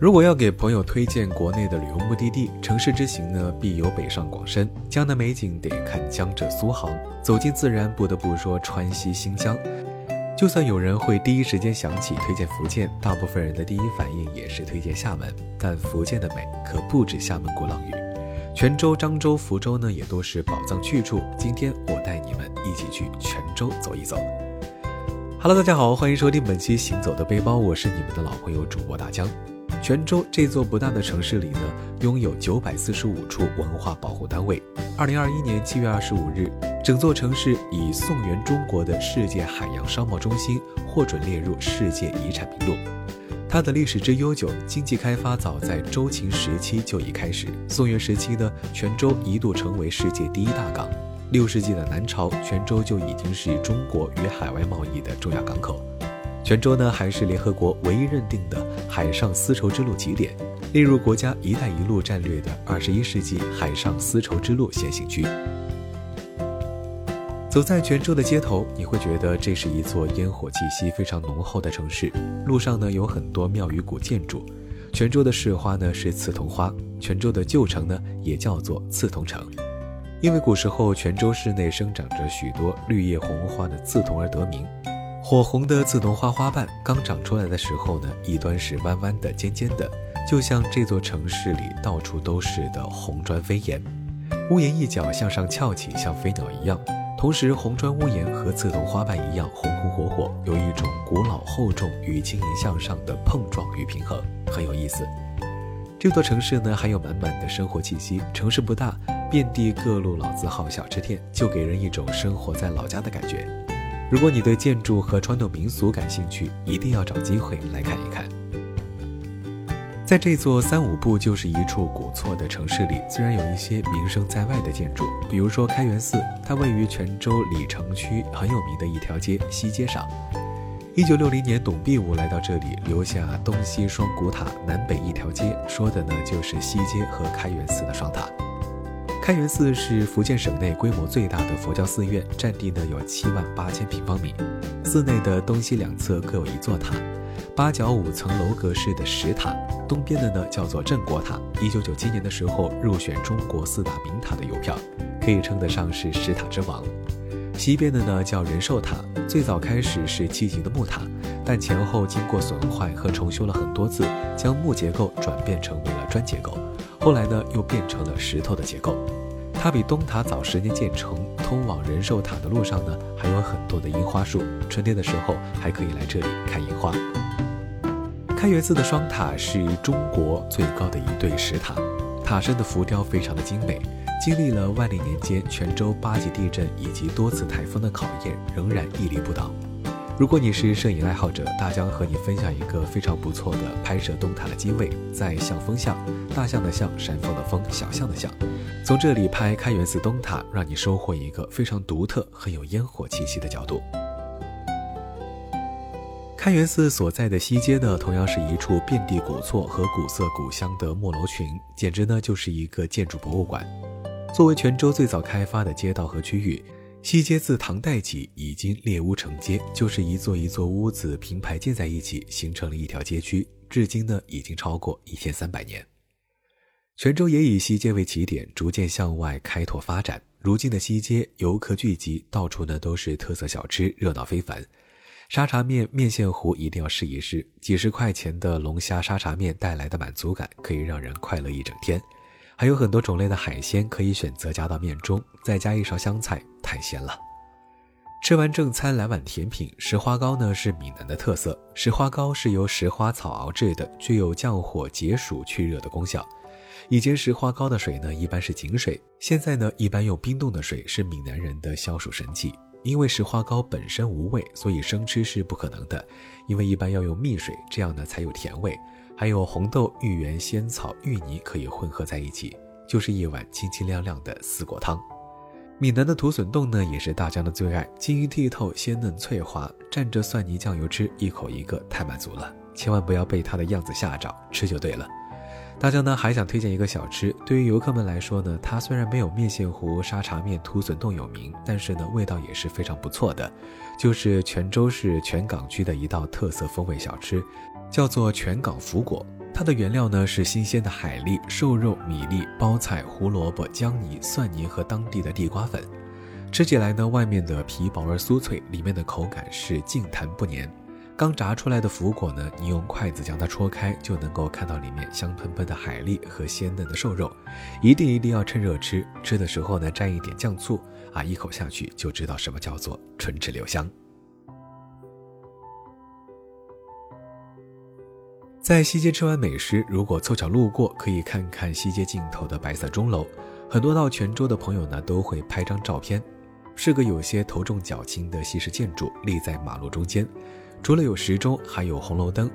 如果要给朋友推荐国内的旅游目的地，城市之行呢，必有北上广深。江南美景得看江浙苏杭，走进自然不得不说川西新疆。就算有人会第一时间想起推荐福建，大部分人的第一反应也是推荐厦门。但福建的美可不止厦门鼓浪屿，泉州、漳州、福州呢也都是宝藏去处。今天我带你们一起去泉州走一走。Hello，大家好，欢迎收听本期《行走的背包》，我是你们的老朋友主播大江。泉州这座不大的城市里呢，拥有九百四十五处文化保护单位。二零二一年七月二十五日，整座城市以宋元中国的世界海洋商贸中心获准列入世界遗产名录。它的历史之悠久，经济开发早在周秦时期就已开始。宋元时期呢，泉州一度成为世界第一大港。六世纪的南朝，泉州就已经是中国与海外贸易的重要港口。泉州呢，还是联合国唯一认定的海上丝绸之路起点，列入国家“一带一路”战略的二十一世纪海上丝绸之路先行区。走在泉州的街头，你会觉得这是一座烟火气息非常浓厚的城市。路上呢，有很多庙宇古建筑。泉州的市花呢是刺桐花，泉州的旧城呢也叫做刺桐城，因为古时候泉州市内生长着许多绿叶红花的刺桐而得名。火红的刺桐花花瓣刚长出来的时候呢，一端是弯弯的、尖尖的，就像这座城市里到处都是的红砖飞檐。屋檐一角向上翘起，像飞鸟一样。同时，红砖屋檐和刺桐花瓣一样红红火火，有一种古老厚重与轻盈向上的碰撞与平衡，很有意思。这座城市呢，还有满满的生活气息。城市不大，遍地各路老字号小吃店，就给人一种生活在老家的感觉。如果你对建筑和传统民俗感兴趣，一定要找机会来看一看。在这座三五步就是一处古厝的城市里，虽然有一些名声在外的建筑，比如说开元寺，它位于泉州鲤城区很有名的一条街西街上。一九六零年，董必武来到这里，留下东西双古塔，南北一条街，说的呢就是西街和开元寺的双塔。开元寺是福建省内规模最大的佛教寺院，占地呢有七万八千平方米。寺内的东西两侧各有一座塔，八角五层楼阁式的石塔。东边的呢叫做镇国塔，一九九七年的时候入选中国四大名塔的邮票，可以称得上是石塔之王。西边的呢叫仁寿塔，最早开始是七级的木塔，但前后经过损坏和重修了很多次，将木结构转变成为了砖结构。后来呢，又变成了石头的结构。它比东塔早十年建成。通往仁寿塔的路上呢，还有很多的樱花树。春天的时候，还可以来这里看樱花。开元寺的双塔是中国最高的一对石塔，塔身的浮雕非常的精美。经历了万历年间泉州八级地震以及多次台风的考验，仍然屹立不倒。如果你是摄影爱好者，大江和你分享一个非常不错的拍摄东塔的机位，在象峰巷，大象的象，山峰的峰，小象的象，从这里拍开元寺东塔，让你收获一个非常独特、很有烟火气息的角度。开元寺所在的西街呢，同样是一处遍地古厝和古色古香的木楼群，简直呢就是一个建筑博物馆。作为泉州最早开发的街道和区域。西街自唐代起已经列屋成街，就是一座一座屋子平排建在一起，形成了一条街区。至今呢，已经超过一千三百年。泉州也以西街为起点，逐渐向外开拓发展。如今的西街游客聚集，到处呢都是特色小吃，热闹非凡。沙茶面、面线糊一定要试一试，几十块钱的龙虾沙茶面带来的满足感，可以让人快乐一整天。还有很多种类的海鲜可以选择加到面中，再加一勺香菜，太鲜了。吃完正餐，来碗甜品。石花糕呢是闽南的特色，石花糕是由石花草熬制的，具有降火解暑、去热的功效。以前石花糕的水呢一般是井水，现在呢一般用冰冻的水，是闽南人的消暑神器。因为石花糕本身无味，所以生吃是不可能的，因为一般要用蜜水，这样呢才有甜味。还有红豆、芋圆、仙草、芋泥可以混合在一起，就是一碗清清亮亮的四果汤。闽南的土笋冻呢，也是大江的最爱，晶莹剔透、鲜嫩脆滑，蘸着蒜泥酱油吃，一口一个，太满足了。千万不要被它的样子吓着，吃就对了。大江呢还想推荐一个小吃，对于游客们来说呢，它虽然没有面线糊、沙茶面、土笋冻有名，但是呢味道也是非常不错的，就是泉州市泉港区的一道特色风味小吃。叫做全港福果。它的原料呢是新鲜的海蛎、瘦肉、米粒、包菜、胡萝卜、姜泥、蒜泥和当地的地瓜粉。吃起来呢，外面的皮薄而酥脆，里面的口感是净弹不粘。刚炸出来的福果呢，你用筷子将它戳开，就能够看到里面香喷喷的海蛎和鲜嫩的瘦肉。一定一定要趁热吃，吃的时候呢蘸一点酱醋啊，一口下去就知道什么叫做唇齿留香。在西街吃完美食，如果凑巧路过，可以看看西街尽头的白色钟楼。很多到泉州的朋友呢，都会拍张照片。是个有些头重脚轻的西式建筑，立在马路中间。除了有时钟，还有红楼灯。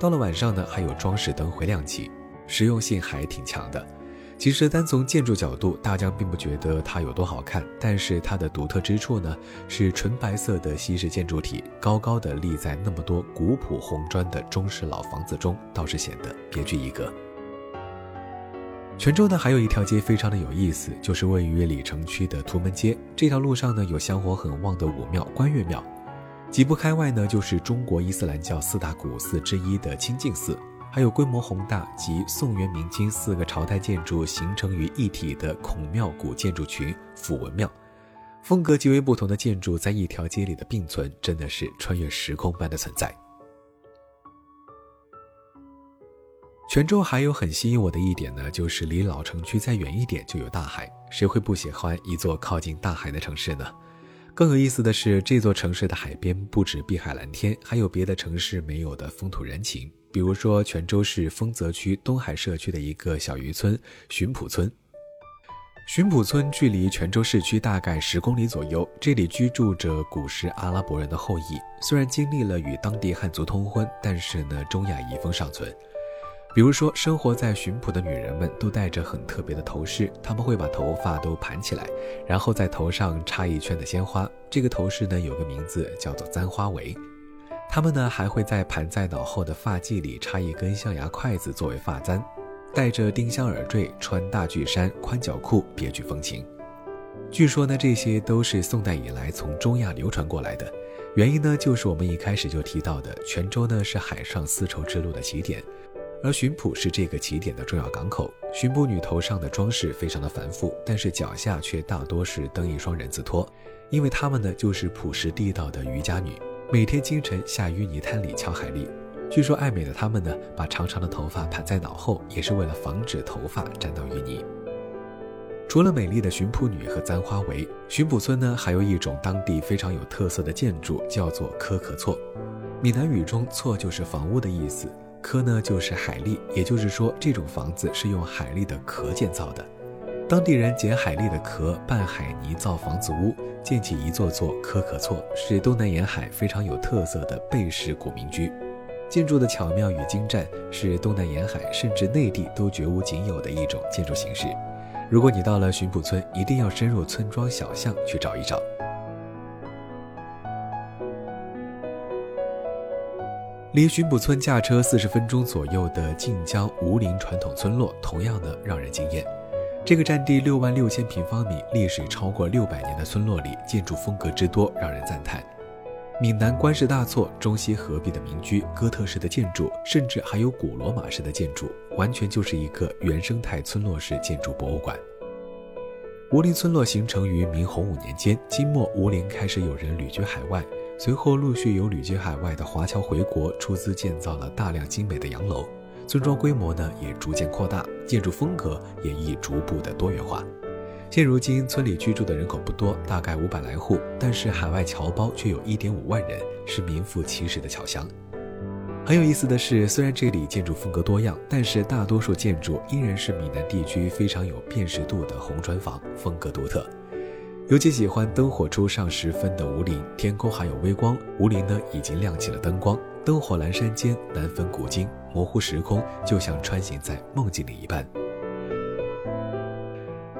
到了晚上呢，还有装饰灯会亮起，实用性还挺强的。其实单从建筑角度，大江并不觉得它有多好看，但是它的独特之处呢，是纯白色的西式建筑体，高高的立在那么多古朴红砖的中式老房子中，倒是显得别具一格。泉州呢，还有一条街非常的有意思，就是位于鲤城区的图门街。这条路上呢，有香火很旺的武庙观月庙，几步开外呢，就是中国伊斯兰教四大古寺之一的清净寺。还有规模宏大及宋元明清四个朝代建筑形成于一体的孔庙古建筑群府文庙，风格极为不同的建筑在一条街里的并存，真的是穿越时空般的存在。泉州还有很吸引我的一点呢，就是离老城区再远一点就有大海，谁会不喜欢一座靠近大海的城市呢？更有意思的是，这座城市的海边不止碧海蓝天，还有别的城市没有的风土人情。比如说，泉州市丰泽区东海社区的一个小渔村寻浦村。寻浦村距离泉州市区大概十公里左右，这里居住着古时阿拉伯人的后裔。虽然经历了与当地汉族通婚，但是呢，中亚遗风尚存。比如说，生活在寻浦的女人们都戴着很特别的头饰，她们会把头发都盘起来，然后在头上插一圈的鲜花。这个头饰呢，有个名字叫做簪花围。他们呢还会在盘在脑后的发髻里插一根象牙筷子作为发簪，戴着丁香耳坠，穿大巨衫、宽脚裤，别具风情。据说呢，这些都是宋代以来从中亚流传过来的。原因呢，就是我们一开始就提到的，泉州呢是海上丝绸之路的起点，而浔埔是这个起点的重要港口。浔埔女头上的装饰非常的繁复，但是脚下却大多是蹬一双人字拖，因为她们呢就是朴实地道的渔家女。每天清晨下淤泥滩里敲海蛎，据说爱美的她们呢，把长长的头发盘在脑后，也是为了防止头发沾到淤泥。除了美丽的寻浦女和簪花围，寻浦村呢还有一种当地非常有特色的建筑，叫做科壳厝。闽南语中“厝”就是房屋的意思，“科”呢就是海蛎，也就是说这种房子是用海蛎的壳建造的。当地人捡海蛎的壳拌海泥造房子屋，建起一座座科壳厝，是东南沿海非常有特色的贝式古民居。建筑的巧妙与精湛，是东南沿海甚至内地都绝无仅有的一种建筑形式。如果你到了浔浦村，一定要深入村庄小巷去找一找。离浔浦村驾车四十分钟左右的晋江吴林传统村落，同样的让人惊艳。这个占地六万六千平方米、历史超过六百年的村落里，建筑风格之多让人赞叹。闽南官式大厝、中西合璧的民居、哥特式的建筑，甚至还有古罗马式的建筑，完全就是一个原生态村落式建筑博物馆。吴林村落形成于明洪武年间，金末吴林开始有人旅居海外，随后陆续有旅居海外的华侨回国，出资建造了大量精美的洋楼。村庄规模呢也逐渐扩大，建筑风格也亦逐步的多元化。现如今村里居住的人口不多，大概五百来户，但是海外侨胞却有一点五万人，是名副其实的侨乡。很有意思的是，虽然这里建筑风格多样，但是大多数建筑依然是闽南地区非常有辨识度的红砖房，风格独特。尤其喜欢灯火初上时分的吴林，天空还有微光，吴林呢已经亮起了灯光。灯火阑珊间，难分古今，模糊时空，就像穿行在梦境里一般。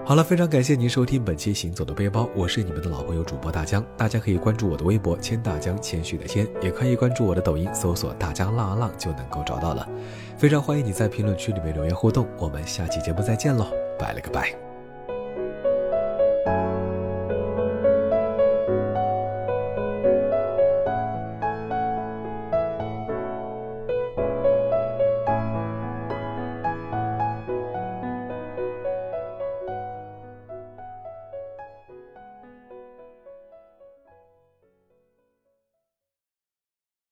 好了，非常感谢您收听本期《行走的背包》，我是你们的老朋友主播大江。大家可以关注我的微博“千大江”，谦虚的谦，也可以关注我的抖音，搜索“大江浪啊浪”就能够找到了。非常欢迎你在评论区里面留言互动，我们下期节目再见喽，拜了个拜。